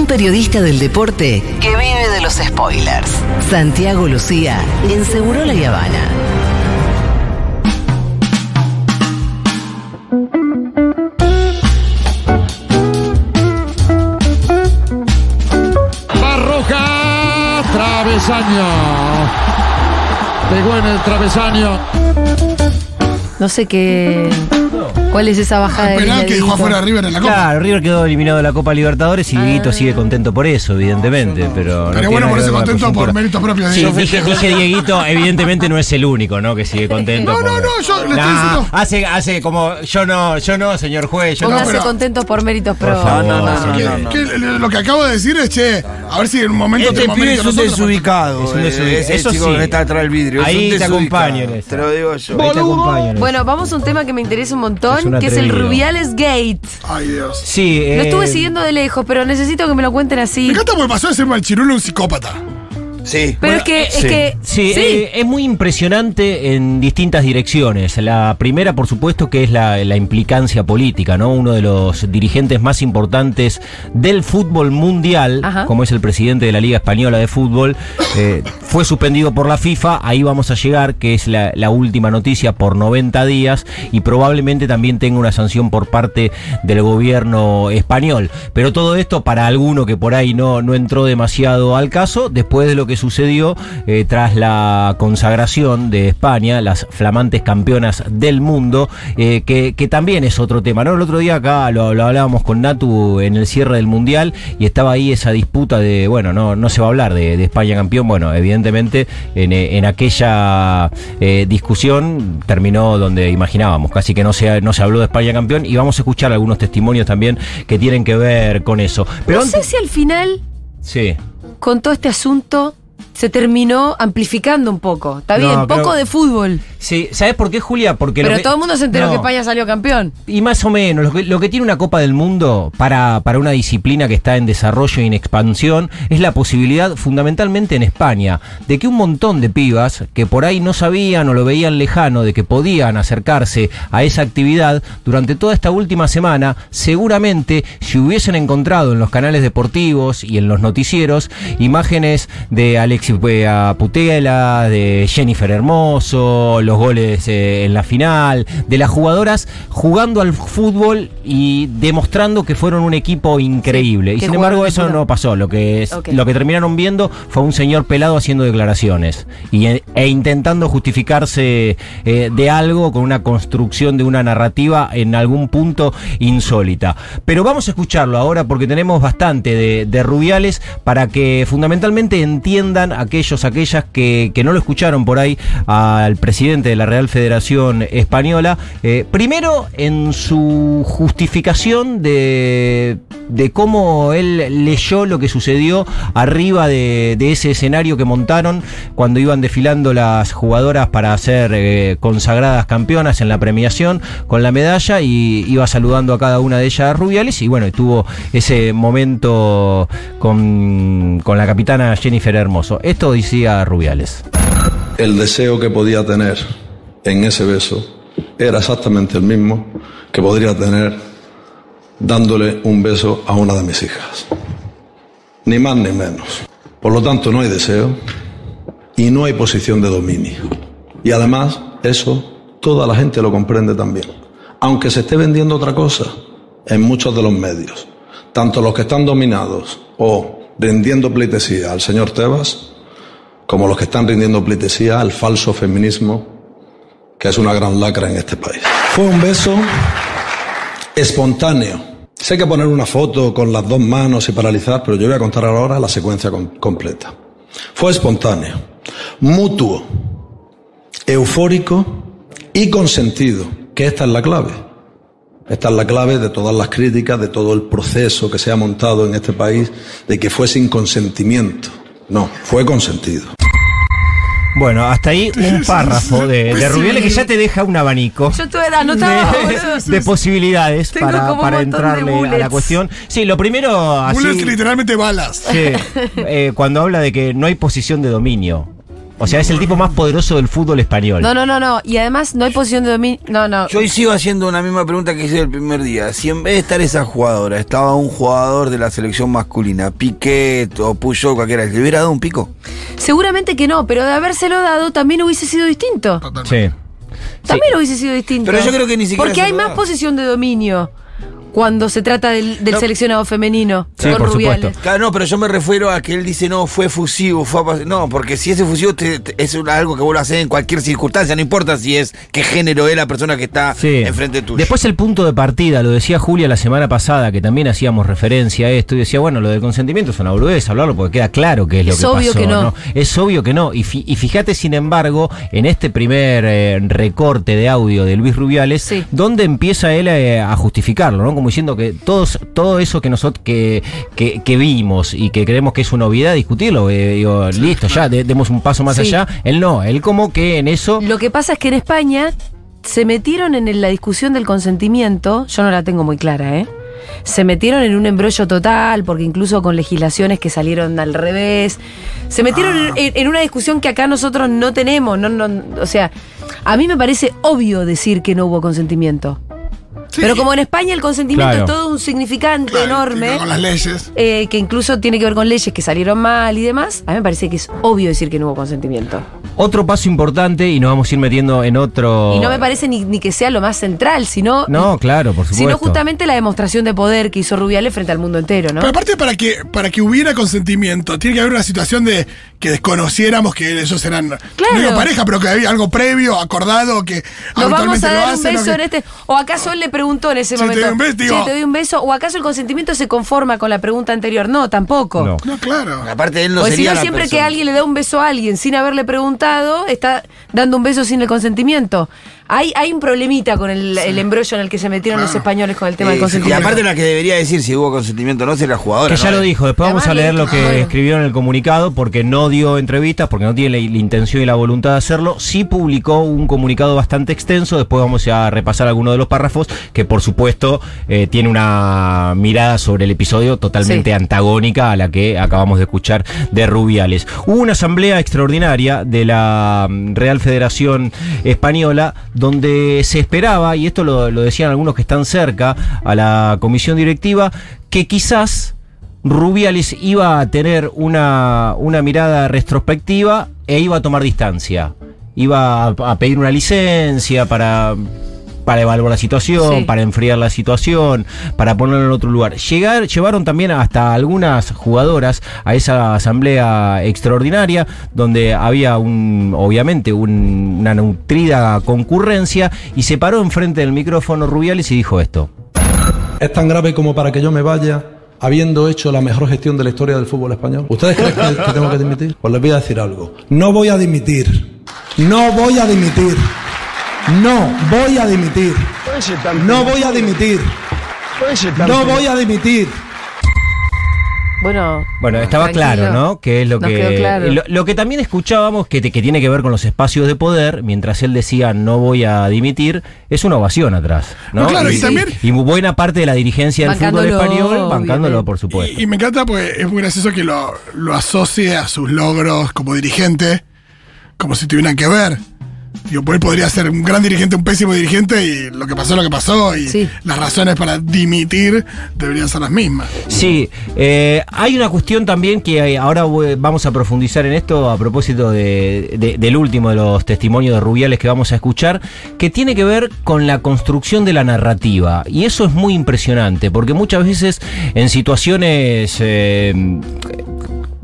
Un periodista del deporte que vive de los spoilers. Santiago Lucía en Seguro La Habana. Barroja, travesaño. Pegó en el travesaño. No sé qué. ¿Cuál es esa bajada de Penal que dejó afuera a River en la Copa. Claro, River quedó eliminado de la Copa Libertadores y Dieguito sigue contento por eso, evidentemente. Pero, no Pero bueno, la contento por méritos propios. Sí, dije, dije Dieguito, evidentemente no es el único, ¿no? Que sigue contento. No, no, por- no, yo le estoy diciendo- Hace, hace como, yo no, yo no, señor juez, yo no. Póngase pero- contentos por méritos Por pro. favor, no, no, no, no. Que lo que acabo de decir es, che, a ver si en un momento Este tenemos pibe es un nosotros, desubicado. Es un eh, desubicado. ese Eso chico que está atrás del vidrio. Ahí te acompaño. Te lo digo yo. Te. Bueno, vamos a un tema que me interesa un montón, que es el. Rubiales Gate. Ay, Dios. Sí, Lo eh, estuve siguiendo de lejos, pero necesito que me lo cuenten así. Me encanta porque pasó de ser malchirulo a un psicópata. Sí. Pero es que, es sí. que. Sí, eh, es muy impresionante en distintas direcciones. La primera, por supuesto, que es la, la implicancia política, ¿no? Uno de los dirigentes más importantes del fútbol mundial, Ajá. como es el presidente de la Liga Española de Fútbol, eh, fue suspendido por la FIFA. Ahí vamos a llegar, que es la, la última noticia, por 90 días y probablemente también tenga una sanción por parte del gobierno español. Pero todo esto para alguno que por ahí no, no entró demasiado al caso, después de lo que sucedió eh, tras la consagración de España, las flamantes campeonas del mundo, eh, que, que también es otro tema. ¿no? El otro día acá lo, lo hablábamos con Natu en el cierre del Mundial y estaba ahí esa disputa de, bueno, no, no se va a hablar de, de España campeón. Bueno, evidentemente en, eh, en aquella eh, discusión terminó donde imaginábamos, casi que no se, no se habló de España campeón y vamos a escuchar algunos testimonios también que tienen que ver con eso. Pero no sé si al final, Sí. con todo este asunto, se terminó amplificando un poco. Está No, bien, poco de fútbol. Sí, ¿sabes por qué, Julia? Porque lo Pero que- todo el mundo se enteró No. que España salió campeón. Y más o menos, lo que, lo que tiene una Copa del Mundo para, para una disciplina que está en desarrollo y en expansión es la posibilidad, fundamentalmente en España, de que un montón de pibas que por ahí no sabían o lo veían lejano de que podían acercarse a esa actividad, durante toda esta última semana, seguramente si hubiesen encontrado en los canales deportivos y en los noticieros imágenes de Alexis eh, Putela, de Jennifer Hermoso, los goles eh, en la final, de las jugadoras jugando al fútbol y demostrando que fueron un equipo increíble. Sí, y sin embargo eso no pasó. Lo que, es- lo que terminaron viendo fue un señor pelado haciendo declaraciones y, e, e intentando justificarse eh, de algo con una construcción de una narrativa en algún punto insólita. Pero vamos a escucharlo ahora porque tenemos bastante de, de Rubiales para que fundamentalmente entiendan aquellos, aquellas que, que no lo escucharon por ahí al presidente de la Real Federación Española. eh, primero en su justificación de, de cómo él leyó lo que sucedió arriba de, ese escenario que montaron cuando iban desfilando las jugadoras para ser eh, consagradas campeonas en la premiación con la medalla y iba saludando a cada una de ellas Rubiales y bueno, tuvo ese momento con, con la capitana Jennifer Hermoso. Esto decía Rubiales. El deseo que podía tener en ese beso era exactamente el mismo que podría tener dándole un beso a una de mis hijas. Ni más ni menos. Por lo tanto, no hay deseo y no hay posición de dominio. Y además, eso toda la gente lo comprende también. Aunque se esté vendiendo otra cosa en muchos de los medios, tanto los que están dominados o rindiendo pleitesía al señor Tebas, como los que están rindiendo pleitesía al falso feminismo, que es una gran lacra en este país. Fue un beso espontáneo. Sé que poner una foto con las dos manos y paralizar, pero yo voy a contar ahora la secuencia com- completa. Fue espontáneo, mutuo, eufórico y consentido, que esta es la clave. Esta es la clave de todas las críticas, de todo el proceso que se ha montado en este país, de que fue sin consentimiento. No, fue consentido. Bueno, hasta ahí un párrafo de, de Rubiales que ya te deja un abanico. Yo anotado. de, de posibilidades Tengo para, como entrarle a la cuestión. Sí, lo primero, así, Bullets literalmente balas. sí, eh, cuando habla de que no hay posición de dominio. O sea, es el tipo más poderoso del fútbol español. No, no, no, no. Y además no hay posición de dominio. No, no. Yo hoy sigo haciendo una misma pregunta que hice el primer día. Si en vez de estar esa jugadora, estaba un jugador de la selección masculina, Piquet o Puyol, cualquiera, ¿le hubiera dado un pico? Seguramente que no, pero de habérselo dado también hubiese sido distinto. Sí. También hubiese sido distinto. Pero yo creo que ni siquiera Porque hay más da. posesión de dominio cuando se trata del, del No. seleccionado femenino. Sí, con por Rubiales. supuesto. Claro, no, pero yo me refiero a que él dice, no, fue fusivo, fue No, porque si ese fusivo te- te- es un- algo que vos lo haces en cualquier circunstancia, no importa si es qué género es la persona que está Sí. enfrente tuyo. Después el punto de partida, lo decía Julia la semana pasada, que también hacíamos referencia a esto, y decía, bueno, lo del consentimiento es una boludez, hablarlo porque queda claro que es lo Es que obvio pasó. que no. Es obvio que no. Y, fi- y fíjate, sin embargo, en este primer eh, recorte de audio de Luis Rubiales, Sí. donde empieza él eh, a justificarlo, ¿no? Como diciendo que todos, todo eso que nosotros que, que, que vimos y que creemos que es una obviedad, discutirlo, eh, digo, listo, ya, de- demos un paso más Sí. allá. Él no, él como que en eso... Lo que pasa es que en España se metieron en la discusión del consentimiento, yo no la tengo muy clara, ¿eh? Se metieron en un embrollo total, porque incluso con legislaciones que salieron al revés. Se metieron Ah. en, en una discusión que acá nosotros no tenemos. No, no, o sea, a mí me parece obvio decir que no hubo consentimiento. Sí, Pero como en España el consentimiento Claro. es todo un significante claro, enorme, Con las leyes. eh, que incluso tiene que ver con leyes que salieron mal y demás, a mí me parece que es obvio decir que no hubo consentimiento. Otro paso importante, y nos vamos a ir metiendo en otro... Y no me parece ni, ni que sea lo más central, sino, No, claro, por supuesto. sino justamente la demostración de poder que hizo Rubiales frente al mundo entero, ¿no? Pero aparte, para que, para que hubiera consentimiento, tiene que haber una situación de que desconociéramos que ellos eran, Claro. no digo pareja, pero que había algo previo, acordado, que Nos vamos a dar un hacen. beso que- en este. O acaso él le preguntó en ese Sí, te momento. doy un beso, digo- "Che, te doy un beso. O acaso el consentimiento se conforma con la pregunta anterior. No, tampoco. No. No, claro. Aparte, él no Porque si sería no, la siempre que alguien le da un beso a alguien sin haberle preguntado, está dando un beso sin el consentimiento. Hay, hay un problemita con el, el embrollo en el que se metieron los españoles con el tema Eh, del y consentimiento. aparte la que debería decir si hubo consentimiento o no sería la jugadora. Que ya ¿no? lo dijo, después vamos a leer le- lo que ah, bueno. escribió en el comunicado porque no dio entrevistas, porque no tiene la, la intención y la voluntad de hacerlo. Sí publicó un comunicado bastante extenso, después vamos a repasar algunos de los párrafos que por supuesto eh, tiene una mirada sobre el episodio totalmente Sí. antagónica a la que acabamos de escuchar de Rubiales. Hubo una asamblea extraordinaria de la mm, Real Federación Española donde se esperaba, y esto lo, lo decían algunos que están cerca a la comisión directiva, que quizás Rubiales iba a tener una, una mirada retrospectiva e iba a tomar distancia. Iba a, a pedir una licencia para, para evaluar la situación, Sí. para enfriar la situación, para ponerlo en otro lugar. Llegar, llevaron también hasta algunas jugadoras a esa asamblea extraordinaria, donde había un, obviamente un- una nutrida concurrencia, y se paró enfrente del micrófono Rubiales y dijo esto. ¿Es tan grave como para que yo me vaya habiendo hecho la mejor gestión de la historia del fútbol español? ¿Ustedes creen que, que tengo que dimitir? Pues les voy a decir algo. No voy a dimitir. No voy a dimitir. No voy a dimitir. No voy a dimitir. No voy a dimitir. Bueno, Bueno, estaba tranquilo. claro, ¿no? Que es lo Nos que. quedó claro. Lo, lo que también escuchábamos, que, te- que tiene que ver con los espacios de poder, mientras él decía no voy a dimitir, es una ovación atrás. ¿no? No, claro, y y, también- y buena parte de la dirigencia del fútbol español bancándolo, obviamente. por supuesto. Y, y me encanta porque es muy gracioso que lo, lo asocie a sus logros como dirigente, como si tuvieran que ver. Digo, él podría ser un gran dirigente, un pésimo dirigente, y lo que pasó, lo que pasó, y Sí. las razones para dimitir deberían ser las mismas. Sí, eh, hay una cuestión también que ahora vamos a profundizar en esto a propósito de- de- del último de los testimonios de Rubiales que vamos a escuchar, que tiene que ver con la construcción de la narrativa. Y eso es muy impresionante, porque muchas veces en situaciones... eh,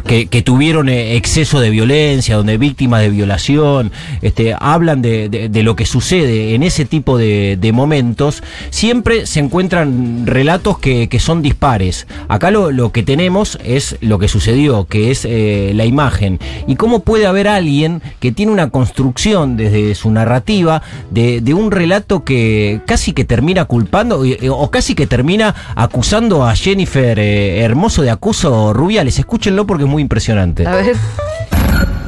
que, que tuvieron eh, exceso de violencia, donde víctimas de violación, este, hablan de, de- lo que sucede en ese tipo de, de momentos, siempre se encuentran relatos que, que son dispares. Acá lo, lo que tenemos es lo que sucedió, que es eh, la imagen. Y cómo puede haber alguien que tiene una construcción desde su narrativa de, de un relato que casi que termina culpando eh, o casi que termina acusando a Jennifer Hermoso de acuso Rubiales. Escúchenlo porque es muy impresionante. A ver.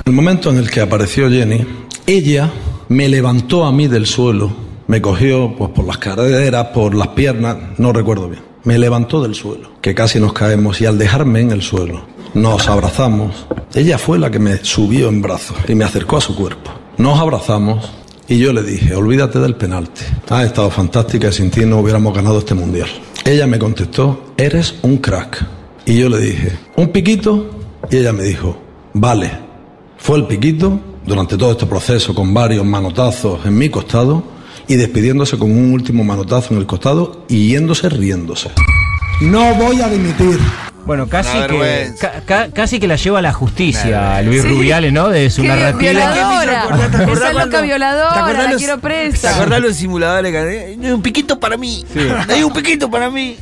El momento en el que apareció Jenny, ella me levantó a mí del suelo, me cogió pues por las caderas, por las piernas, no recuerdo bien. Me levantó del suelo, que casi nos caemos y al dejarme en el suelo, nos abrazamos. Ella fue la que me subió en brazos y me acercó a su cuerpo. Nos abrazamos y yo le dije, olvídate del penalti. Has estado fantástica y sin ti no hubiéramos ganado este mundial. Ella me contestó, eres un crack. Y yo le dije, ¿un piquito? Y ella me dijo, vale. Fue el piquito durante todo este proceso con varios manotazos en mi costado y despidiéndose con un último manotazo en el costado y yéndose riéndose. No voy a dimitir. Bueno, casi que, vergüenza. ca- ca- casi que la lleva a la justicia, Luis Sí. Rubiales, ¿no? De su ¡Qué narrativa. violadora! ¿Te acordás Esa loca cuando- violadora, ¿te acordás la los- quiero presa. ¿Te acordás los simuladores? que- "Eh, Un piquito para mí. Hay un piquito para mí.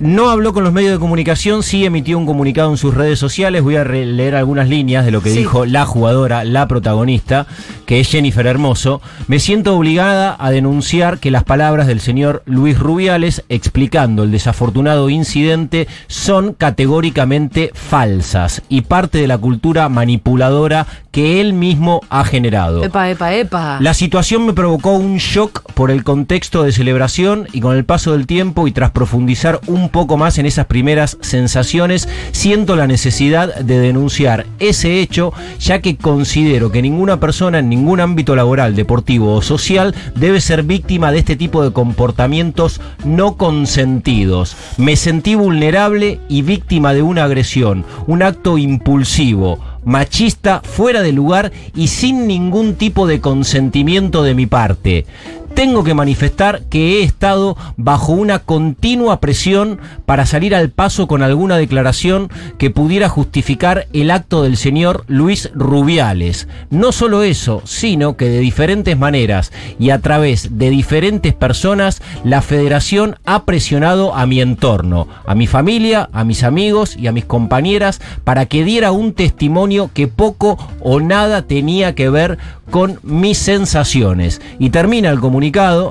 No habló con los medios de comunicación, sí emitió un comunicado en sus redes sociales. Voy a leer algunas líneas de lo que Sí. dijo la jugadora, la protagonista, que es Jennifer Hermoso. Me siento obligada a denunciar que las palabras del señor Luis Rubiales explicando el desafortunado incidente son categóricamente falsas y parte de la cultura manipuladora que él mismo ha generado. Epa, epa, epa. La situación me provocó un shock por el contexto de celebración y con el paso del tiempo y tras profundizar un poco más en esas primeras sensaciones, siento la necesidad de denunciar ese hecho ya que considero que ninguna persona en ningún ámbito laboral, deportivo o social debe ser víctima de este tipo de comportamientos no consentidos. Me sentí vulnerable y víctima de una agresión, un acto impulsivo machista, fuera de lugar y sin ningún tipo de consentimiento de mi parte. Tengo que manifestar que he estado bajo una continua presión para salir al paso con alguna declaración que pudiera justificar el acto del señor Luis Rubiales. No solo eso, sino que de diferentes maneras y a través de diferentes personas, la federación ha presionado a mi entorno, a mi familia, a mis amigos y a mis compañeras para que diera un testimonio que poco o nada tenía que ver con mis sensaciones. Y termina el comunicado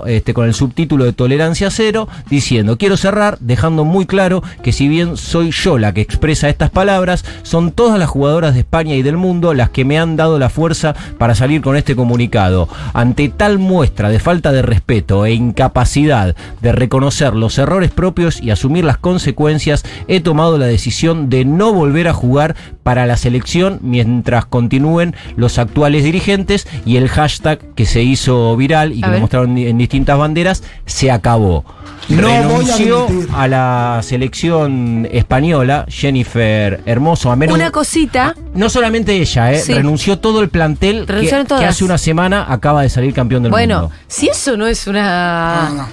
este, con el subtítulo de Tolerancia Cero, diciendo, quiero cerrar dejando muy claro que si bien soy yo la que expresa estas palabras, son todas las jugadoras de España y del mundo las que me han dado la fuerza para salir con este comunicado. Ante tal muestra de falta de respeto e incapacidad de reconocer los errores propios y asumir las consecuencias, he tomado la decisión de no volver a jugar para la selección mientras continúen los actuales dirigentes y el hashtag que se hizo viral y A que lo ver. En distintas banderas se acabó. No voy a Renunció a la selección española Jennifer Hermoso, a menos Una cosita. no solamente ella, ¿eh? Sí. renunció todo el plantel que, hace una semana acaba de salir campeón del Bueno, mundo. si eso no es una. No, no.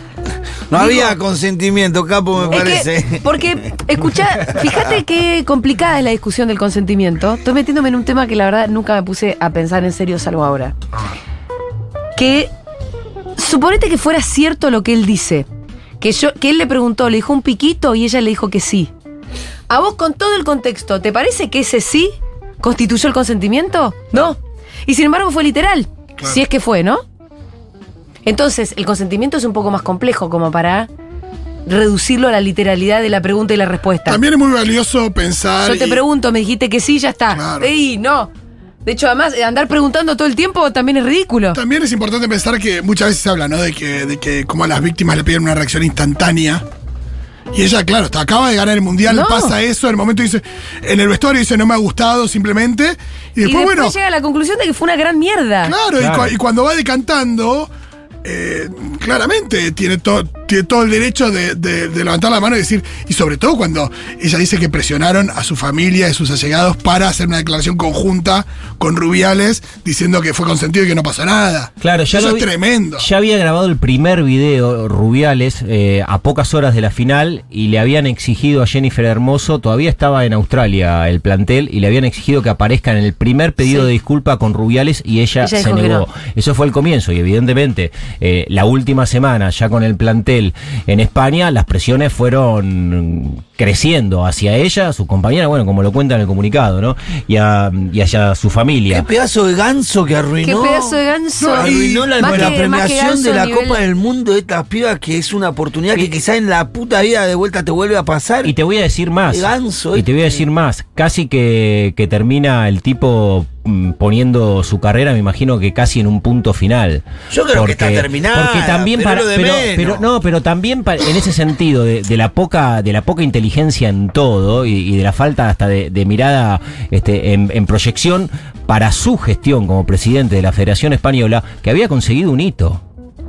No había consentimiento, capo, me Es parece. que, porque, escucha, fíjate qué complicada es la discusión del consentimiento. Estoy metiéndome en un tema que la verdad nunca me puse a pensar en serio, salvo ahora. Que suponete que fuera cierto lo que él dice. Que, yo, que él le preguntó, le dijo un piquito y ella le dijo que sí. A vos, con todo el contexto, ¿te parece que ese sí constituyó el consentimiento? No. Y sin embargo fue literal. Si es que fue, ¿no? Entonces, el consentimiento es un poco más complejo como para reducirlo a la literalidad de la pregunta y la respuesta. También es muy valioso pensar. Yo te y- pregunto, me dijiste que sí, ya está. Claro. Ey, no. De hecho, además, eh, andar preguntando todo el tiempo también es ridículo. También es importante pensar que muchas veces se habla, ¿no? De que, de que como a las víctimas le piden una reacción instantánea. Y ella, claro, está- acaba de ganar el mundial, No. pasa eso, en el momento dice, en el vestuario dice no me ha gustado simplemente. Y Y después, después bueno, llega a la conclusión de que fue una gran mierda. claro, y Claro. cua- Y, cuando va decantando, eh, claramente tiene, to- tiene todo el derecho de, de- de levantar la mano y decir, y sobre todo cuando ella dice que presionaron a su familia y sus allegados para hacer una declaración conjunta con Rubiales diciendo que fue consentido y que no pasó nada. Claro, ya Eso lo es tremendo. Ya había grabado el primer video Rubiales eh, a pocas horas de la final y le habían exigido a Jennifer Hermoso, todavía estaba en Australia el plantel, y le habían exigido que aparezca en el primer pedido Sí. de disculpa con Rubiales y ella, Ella se negó. no. Eso fue el comienzo y evidentemente eh, la última semana ya con el plantel en España las presiones fueron creciendo hacia ella, su compañera, bueno, como lo cuenta en el comunicado, ¿no? Y, a- y hacia su Qué familia. pedazo de ganso que Qué arruinó. pedazo de ganso. No, Arruinó la, que- premiación de la nivel- Copa del Mundo de estas pibas, que es una oportunidad que quizá en la puta vida de vuelta te vuelve a pasar. Y te voy a decir más. Qué ganso y te voy a este. decir más. Casi que, que termina el tipo poniendo su carrera, me imagino que casi en un punto final. Yo creo que está terminada, Porque también pero para, no, pero también en ese sentido de, de la poca, de la poca inteligencia en todo y, y de la falta hasta de, de mirada este, en, en proyección para su gestión como presidente de la Federación Española, que había conseguido un hito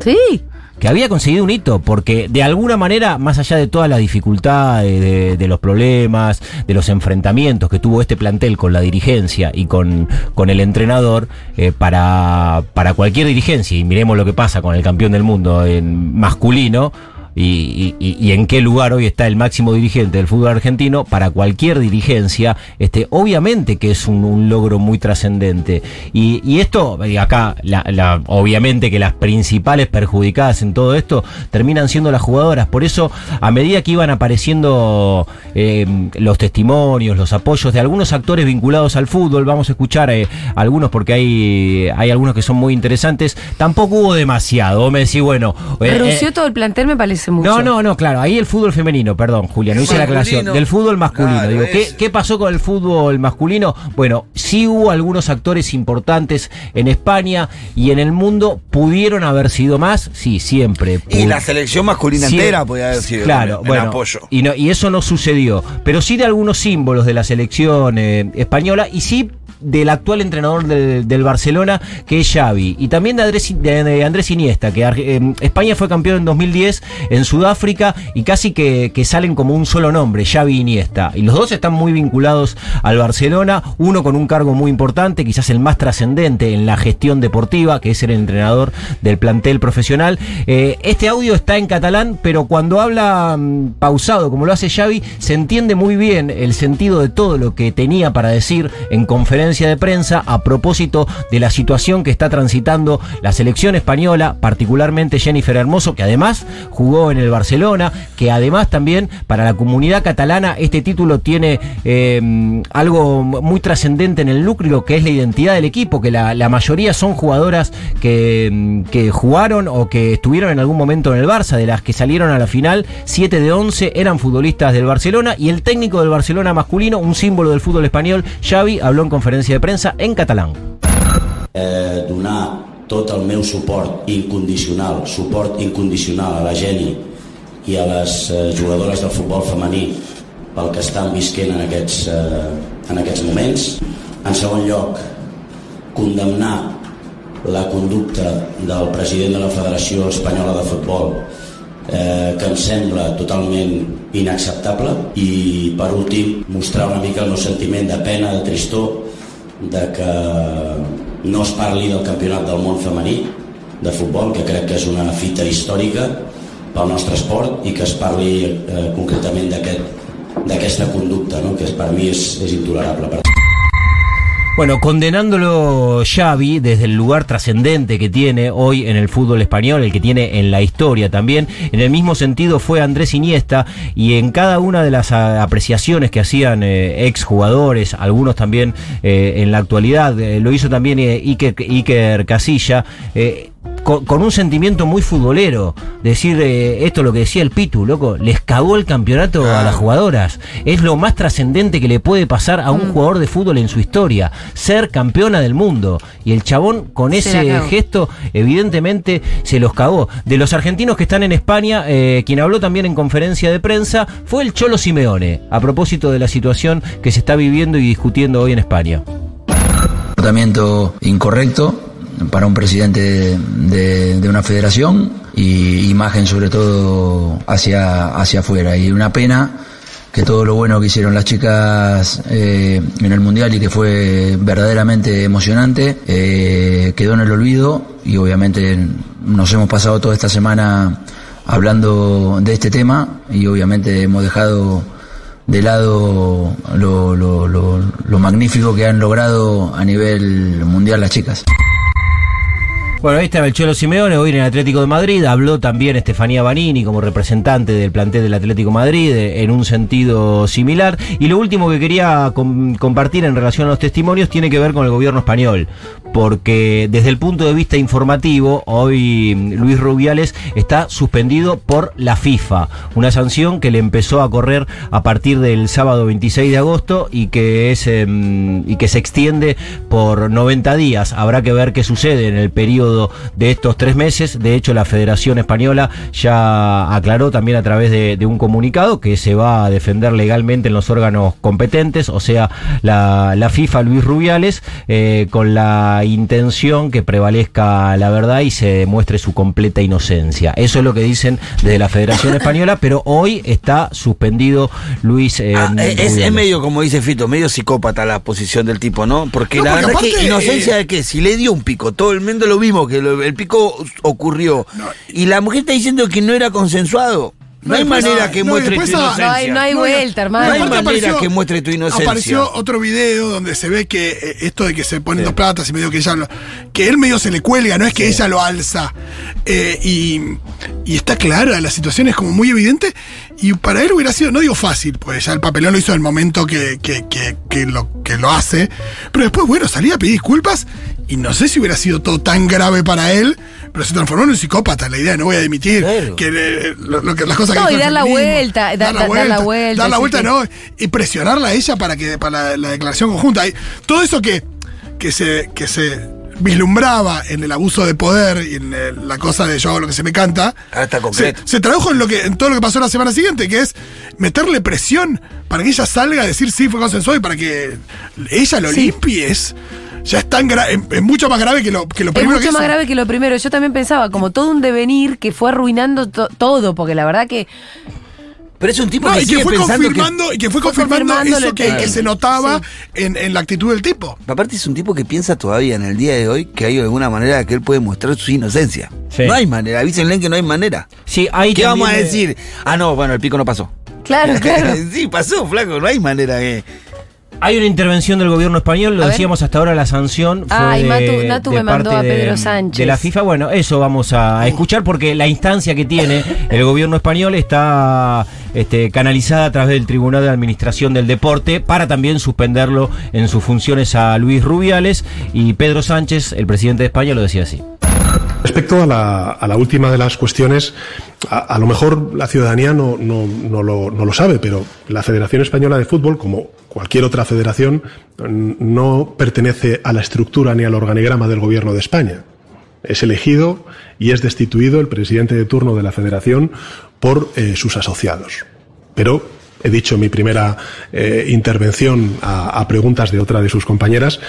Sí. Que había conseguido un hito, porque de alguna manera, más allá de todas las dificultades, de, los problemas, de los enfrentamientos que tuvo este plantel con la dirigencia y con, con el entrenador, eh, para, para cualquier dirigencia, y miremos lo que pasa con el campeón del mundo en masculino, y, y- y en qué lugar hoy está el máximo dirigente del fútbol argentino, para cualquier dirigencia, este, obviamente que es un, un logro muy trascendente. Y, y esto, y acá, la- la- obviamente que las principales perjudicadas en todo esto terminan siendo las jugadoras. Por eso, a medida que iban apareciendo eh, los testimonios, los apoyos de algunos actores vinculados al fútbol, vamos a escuchar eh, algunos porque hay, hay algunos que son muy interesantes, tampoco hubo demasiado. Me decís, bueno, eh, Renunció eh, todo el plantel, me parece mucho. no, no, no, claro. Ahí el fútbol femenino, perdón, Julia, no hice la aclaración. Del fútbol masculino. Claro, Digo, ¿qué. ¿qué pasó con el fútbol masculino? Bueno, sí hubo algunos actores importantes en España y en el mundo. ¿Pudieron haber sido más? Sí, siempre. Y la selección masculina Sí, entera podía haber sido Claro, también, en bueno, apoyo. Y, no, y eso no sucedió. Pero sí de algunos símbolos de la selección eh, española y sí del actual entrenador del, Barcelona, que es Xavi, y también de Andrés, Iniesta, que eh, España fue campeón en 2010 en Sudáfrica y casi que, salen como un solo nombre, Xavi Iniesta. Y los dos están muy vinculados al Barcelona, uno con un cargo muy importante, quizás el más trascendente en la gestión deportiva, que es el entrenador del plantel profesional. Eh, este audio está en catalán, pero cuando habla mm, pausado, como lo hace Xavi, se entiende muy bien el sentido de todo lo que tenía para decir en conferencia de prensa a propósito de la situación que está transitando la selección española, particularmente Jennifer Hermoso, que además jugó en el Barcelona, que además también para la comunidad catalana este título tiene eh, algo muy trascendente en el núcleo, que es la identidad del equipo, que la, mayoría son jugadoras que, que jugaron o que estuvieron en algún momento en el Barça, de las que salieron a la final, 7 de 11 eran futbolistas del Barcelona y el técnico del Barcelona masculino, un símbolo del fútbol español, Xavi, habló en conferencia de prensa en catalán. eh, donar tot el meu suport incondicional, suport incondicional a la Geni i a les eh, jugadores del futbol femení pel que estan visquent en aquests, eh, en aquests moments. En segon lloc, condemnar la conducta del president de la Federació Espanyola de Futbol eh, que em sembla totalment inacceptable i per últim mostrar una mica el meu sentiment de pena, de tristor de que no es parli del campionat del món femení de futbol, que crec que és una fita històrica pel nostre esport i que es parli eh, concretament d'aquest d'aquesta conducta, no? que per mi és, és intolerable. Per Bueno, condenándolo Xavi desde el lugar trascendente que tiene hoy en el fútbol español, el que tiene en la historia también, en el mismo sentido fue Andrés Iniesta y en cada una de las a- apreciaciones que hacían eh, exjugadores, algunos también eh, en la actualidad, eh, lo hizo también eh, Iker, Iker Casilla, eh, con, con un sentimiento muy futbolero, decir eh, esto lo que decía el Pitu, loco, les cagó el campeonato a las jugadoras. Es lo más trascendente que le puede pasar a un jugador de fútbol en su historia, ser campeona del mundo. Y el chabón con Se ese gesto evidentemente se los cagó. De los argentinos que están en España, eh, quien habló también en conferencia de prensa fue el Cholo Simeone, a propósito de la situación que se está viviendo y discutiendo hoy en España. comportamiento incorrecto para un presidente de, una federación y imagen sobre todo hacia, hacia afuera. Y una pena que todo lo bueno que hicieron las chicas eh, en el Mundial y que fue verdaderamente emocionante eh, quedó en el olvido y obviamente nos hemos pasado toda esta semana hablando de este tema y obviamente hemos dejado de lado lo, lo, lo, lo magnífico que han logrado a nivel mundial las chicas. Bueno, ahí estaba el Simeone, hoy en el Atlético de Madrid. Habló también Estefanía Banini como representante del plantel del Atlético Madrid eh, en un sentido similar. Y lo último que quería com- compartir en relación a los testimonios tiene que ver con el gobierno español. Porque desde el punto de vista informativo, hoy mm, Luis Rubiales está suspendido por la FIFA, una sanción que le empezó a correr a partir del sábado 26 de agosto y que es em, y que se extiende por 90 días. Habrá que ver qué sucede en el periodo de estos tres meses. De hecho, la Federación Española ya aclaró también a través de, un comunicado que se va a defender legalmente en los órganos competentes, o sea, la, la FIFA Luis Rubiales, eh, con la intención que prevalezca la verdad y se demuestre su completa inocencia. Eso es lo que dicen desde la Federación Española, pero hoy está suspendido Luis. eh, Ah, es, es medio, como dice Fito, medio psicópata la posición del tipo, ¿no? Porque No, la porque verdad que aparte, inocencia eh, de que si le dio un pico, todo el mundo lo vimos, que lo- el pico ocurrió. y la mujer está diciendo que no era consensuado. No, hay manera que muestre tu inocencia. No hay, no hay No, vuelta, hermano. No hay manera que muestre tu inocencia. Apareció otro video donde se ve que eh, esto de que se ponen dos platas y medio que ella lo, que él medio se le cuelga, no es que ella lo alza. Eh, y, y está clara, la situación es como muy evidente. Y para él hubiera sido, no digo fácil, pues ya el papelón lo hizo en el momento que, que, que, que lo, que lo hace. Pero después, bueno, salía a pedir disculpas. Y no sé si hubiera sido todo tan grave para él, pero se transformó en un psicópata. La idea de no voy a dimitir, Claro. que, eh, lo- lo que- las cosas que No, y dar la vuelta, da- dar da- dar la vuelta, dar la vuelta no, y presionarla a ella para que para la, la declaración conjunta. Y todo eso que, que se que se vislumbraba en el abuso de poder y en el- la cosa de yo hago lo que se me canta. Ahora está Se, concreto. se tradujo en lo que en todo lo que pasó la semana siguiente, que es meterle presión para que ella salga a decir sí fue consensuado y para que ella lo Sí. limpie es ya es tan grave, es, es mucho más grave que lo, que lo Es primero mucho que más hizo. grave que lo primero. Yo también pensaba, como todo un devenir que fue arruinando to- todo, porque la verdad que Pero es un tipo No, que y que sigue fue pensando que... confirmando, y que fue Fue confirmando confirmando eso que, que- que se notaba sí. en, en la actitud del tipo. Aparte es un tipo que piensa todavía en el día de hoy que hay alguna manera que él puede mostrar su inocencia. Sí. No hay manera, avísenle que no hay manera. Sí, ahí ¿Qué vamos a eh, decir? Ah, no, bueno, el pico no pasó. Claro, claro. sí, pasó, flaco, no hay manera que... Hay una intervención del gobierno español, lo A ver. decíamos hasta ahora, la sanción fue Ah, y de- Natu de me mandó a de- Pedro Sánchez. De la FIFA, bueno, eso vamos a escuchar porque la instancia que tiene el gobierno español está este, canalizada a través del Tribunal de Administración del Deporte para también suspenderlo en sus funciones a Luis Rubiales y Pedro Sánchez, el presidente de España, lo decía así. Respecto a la, última de las cuestiones, a, lo mejor la ciudadanía no, lo, sabe, pero la Federación Española de Fútbol, como cualquier otra federación, no pertenece a la estructura ni al organigrama del Gobierno de España. Es elegido y es destituido el presidente de turno de la Federación por eh, sus asociados. Pero he dicho en mi primera eh, intervención a preguntas de otra de sus compañeras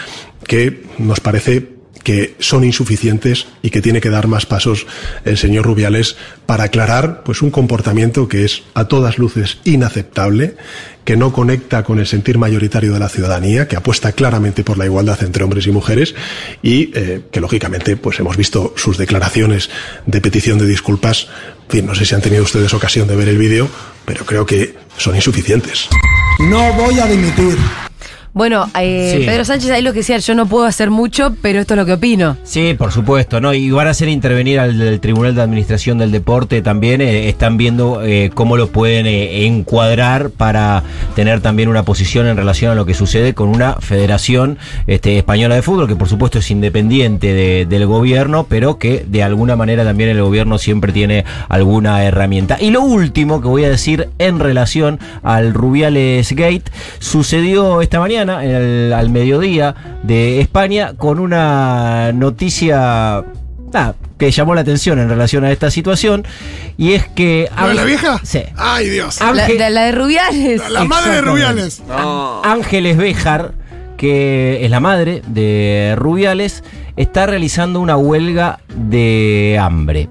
que nos parece que son insuficientes y que tiene que dar más pasos el señor Rubiales para aclarar pues un comportamiento que es a todas luces inaceptable, que no conecta con el sentir mayoritario de la ciudadanía, que apuesta claramente por la igualdad entre hombres y mujeres y eh, que lógicamente pues hemos visto sus declaraciones de petición de disculpas. En fin, no sé si han tenido ustedes ocasión de ver el vídeo, pero creo que son insuficientes. No voy a dimitir. Bueno, eh, Sí. Pedro Sánchez ahí lo que decía, yo no puedo hacer mucho, pero esto es lo que opino. Sí, por supuesto, ¿no? Y van a hacer intervenir al Tribunal de Administración del Deporte también. eh, están viendo eh, cómo lo pueden eh, encuadrar para tener también una posición en relación a lo que sucede con una federación este, española de fútbol, que por supuesto es independiente de- del gobierno, pero que de alguna manera también el gobierno siempre tiene alguna herramienta. Y lo último que voy a decir en relación al Rubiales Gate sucedió esta mañana, en el- al mediodía de España, con una noticia ah, que llamó la atención en relación a esta situación, y es que... ¿Lo de la vieja? Sí. Ay, Dios. La, Ángel- de, la de Rubiales. La, la madre de. Rubiales. Ángeles Béjar, que es la madre de Rubiales, está realizando una huelga de hambre.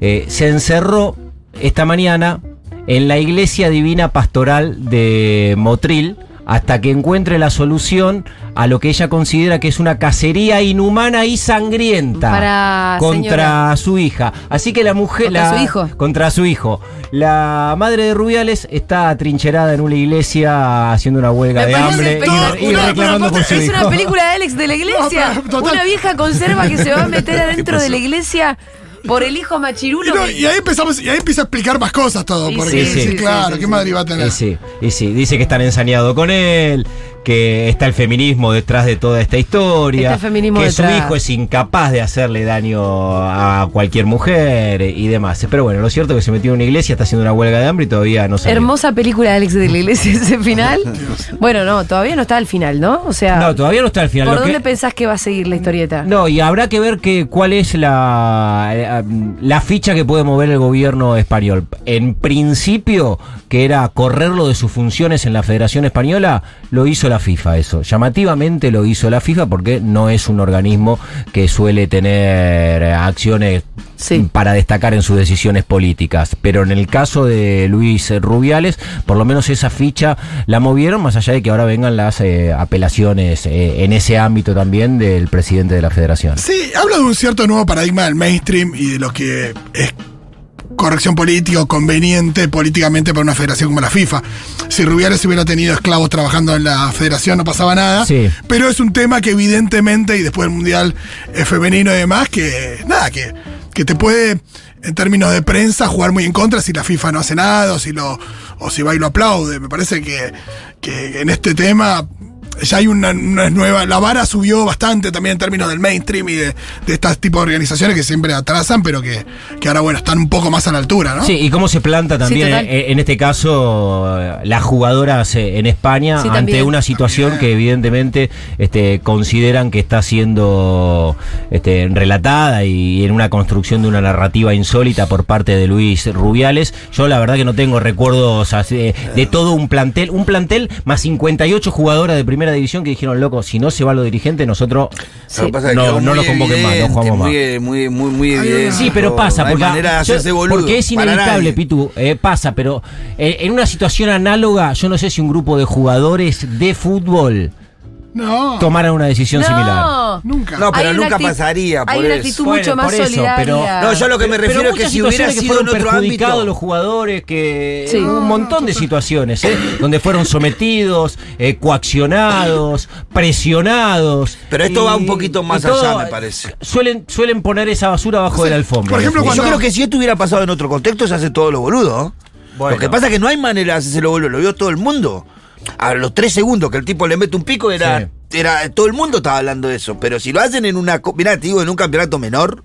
Eh, se encerró esta mañana en la iglesia divina pastoral de Motril hasta que encuentre la solución a lo que ella considera que es una cacería inhumana y sangrienta Para contra su hija. Así que la mujer... Contra la- su hijo. Contra su hijo. La madre de Rubiales está atrincherada en una iglesia haciendo una huelga Me de hambre y- espectacular. y, No, reclamando pero por su Es hijo. una película de Alex de la iglesia. No, pero, total. Una vieja conserva que se va a meter adentro de la iglesia por el hijo machirulo. Y, no, que- y ahí empezamos, y ahí empieza a explicar más cosas todo, Sí, porque sí, sí, sí, claro, sí, ¿qué Madrid va a tener? Y sí, y sí, dice que están ensañados con él, que está el feminismo detrás de toda esta historia, que su hijo es incapaz de hacerle daño a cualquier mujer y demás. Pero bueno, lo cierto es que se metió en una iglesia, está haciendo una huelga de hambre y todavía no salió. Hermosa película de Alex de la Iglesia ese final. Bueno, no, todavía no está al final, ¿no? O sea, No, todavía no está al final. ¿por Lo dónde que- pensás que va a seguir la historieta? No, y habrá que ver que, cuál es la, eh, la ficha que puede mover el gobierno español. En principio, que era correrlo de sus funciones en la Federación Española, lo hizo la FIFA eso. Llamativamente lo hizo la FIFA porque no es un organismo que suele tener acciones para destacar en sus decisiones políticas. Pero en el caso de Luis Rubiales, por lo menos esa ficha la movieron, más allá de que ahora vengan las eh, apelaciones eh, en ese ámbito también del presidente de la federación. Sí, habla de un cierto nuevo paradigma del mainstream y de lo que es corrección política o conveniente políticamente para una federación como la FIFA. Si Rubiales hubiera tenido esclavos trabajando en la federación no pasaba nada. Sí. Pero es un tema que evidentemente, y después del Mundial eh, femenino y demás, que nada, que, que te puede, en términos de prensa, jugar muy en contra si la FIFA no hace nada o si, lo, o si va y lo aplaude. Me parece que, que en este tema ya hay una, una nueva. La vara subió bastante también en términos del mainstream y de, de este tipo de organizaciones que siempre atrasan, pero que, que ahora, bueno, están un poco más a la altura, ¿no? Sí, y cómo se planta también total. en, en este caso eh, las jugadoras eh, en España Sí, ante también. una situación que evidentemente este, consideran que está siendo este, relatada y en una construcción de una narrativa insólita por parte de Luis Rubiales. Yo la verdad que no tengo recuerdos así de, de todo un plantel, un plantel más 58 jugadoras de primera división que dijeron, loco, si no se va lo dirigente, nosotros Lo que pasa es que no, quedó no muy lo convoquen más, no jugamos más. Muy, muy, muy, muy evidente. Sí, pero pasa, No porque, yo- boludo. es inevitable. Pitu, eh, pasa, pero eh, en una situación análoga, yo no sé si un grupo de jugadores de fútbol No. tomaran una decisión similar. Nunca. No, pero nunca pasaría por Hay una eso. actitud Bueno, mucho más por eso, solidaria. pero- No, yo lo que me Pero refiero es que si hubiera que sido en fueron otro perjudicados ámbito. los jugadores que Sí. hubo un montón de situaciones, ¿eh? donde fueron sometidos, eh, coaccionados, presionados. Pero esto y- va un poquito más allá, me parece. Suelen, suelen poner esa basura abajo de la alfombra. por ejemplo, Yo creo que si esto hubiera pasado en otro contexto, se hace todo lo boludo. ¿no? Bueno. Lo que pasa es que no hay manera de hacerse lo boludo, lo vio todo el mundo. A los tres segundos que el tipo le mete un pico, era, Sí. era todo el mundo estaba hablando de eso. Pero si lo hacen en una. Mirá, te digo, en un campeonato menor,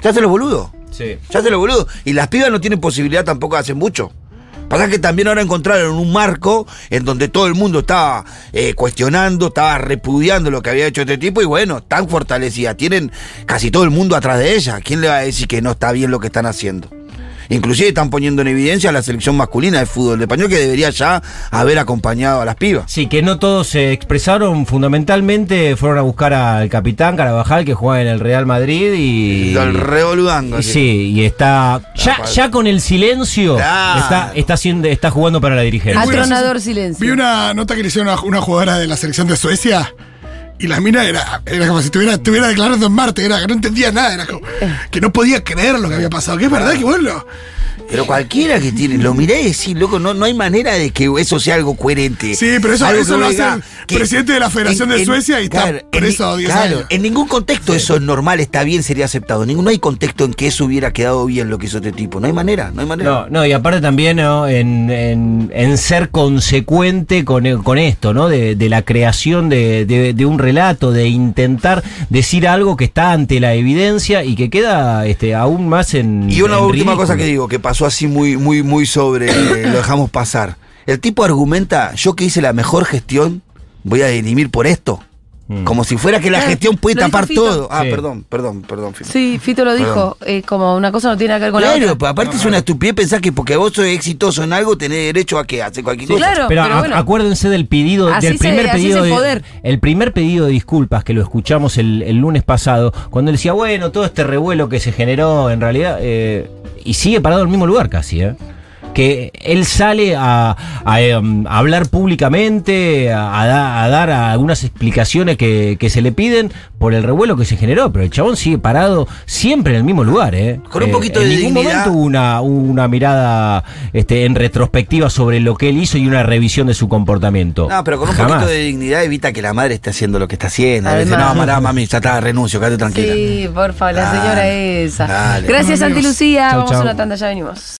se hace lo boludo. Sí. Se hace lo boludo. Y las pibas no tienen posibilidad tampoco de hacer mucho. Pasa que también ahora encontraron un marco en donde todo el mundo estaba eh, cuestionando, estaba repudiando lo que había hecho este tipo y bueno, tan fortalecida. Tienen casi todo el mundo atrás de ella. ¿Quién le va a decir que no está bien lo que están haciendo? Inclusive están poniendo en evidencia a la selección masculina de fútbol de español que debería ya haber acompañado a las pibas. Sí, que no todos se expresaron, fundamentalmente fueron a buscar al capitán Carabajal que juega en el Real Madrid y... El revoludango. y sí, y está ya, ya con el silencio Claro. está está haciendo está jugando para la dirigencia. Atronador silencio. Vi una nota que le hicieron a una jugadora de la selección de Suecia. Y la mina era, era como si estuviera, estuviera declarando en Marte, era que no entendía nada, era como que no podía creer lo que había pasado. Que es verdad que bueno. Pero cualquiera que tiene, lo miré y decís, loco, no, no hay manera de que eso sea algo coherente. Sí, pero eso- lo hace el presidente de la Federación de Suecia y está en preso 10 claro, años. En ningún contexto eso es normal, está bien, sería aceptado. Ningún, no hay contexto en que eso hubiera quedado bien lo que hizo este tipo. No hay manera, no hay manera. No, no, y aparte también ¿no? en, en- en ser consecuente con, con esto, ¿no? De, de la creación de, de- de un relato, de intentar decir algo que está ante la evidencia y que queda este, aún más en. Y una en última ridículo. cosa que digo, que pasó así muy, muy, muy sobre, eh, lo dejamos pasar. El tipo argumenta, yo que hice la mejor gestión, voy a dirimir por esto. Como si fuera que la Claro, gestión puede tapar todo. Ah, Sí. perdón, perdón, perdón. Fito. Sí, Fito lo dijo. eh, como una cosa no tiene que ver con la Claro, otra. pues aparte es una estupidez pensar que porque vos sos exitoso en algo tenés derecho a que hacer cualquier Sí, cosa. claro. Pero, bueno. acuérdense del pedido, Así del primer pedido de, poder. el primer pedido de disculpas que lo escuchamos el, el lunes pasado, cuando él decía, bueno, todo este revuelo que se generó, en realidad, eh, y sigue parado en el mismo lugar casi, ¿eh? Que él sale a, a, em, a hablar públicamente, a, a da- a dar algunas explicaciones que, que se le piden por el revuelo que se generó, pero el chabón sigue parado siempre en el mismo lugar. ¿eh? Con un Eh, poquito en de ningún dignidad. momento hubo una, una mirada este, en retrospectiva sobre lo que él hizo y una revisión de su comportamiento. No, pero con un Jamás. poquito de dignidad evita que la madre esté haciendo lo que está haciendo. A veces, no, pará, mami, ya está, renuncio, quédate tranquila. Sí, por favor, la Dale, señora esa. dale. Gracias, Santi. Lucía. Chau, Vamos a una tanda, ya venimos.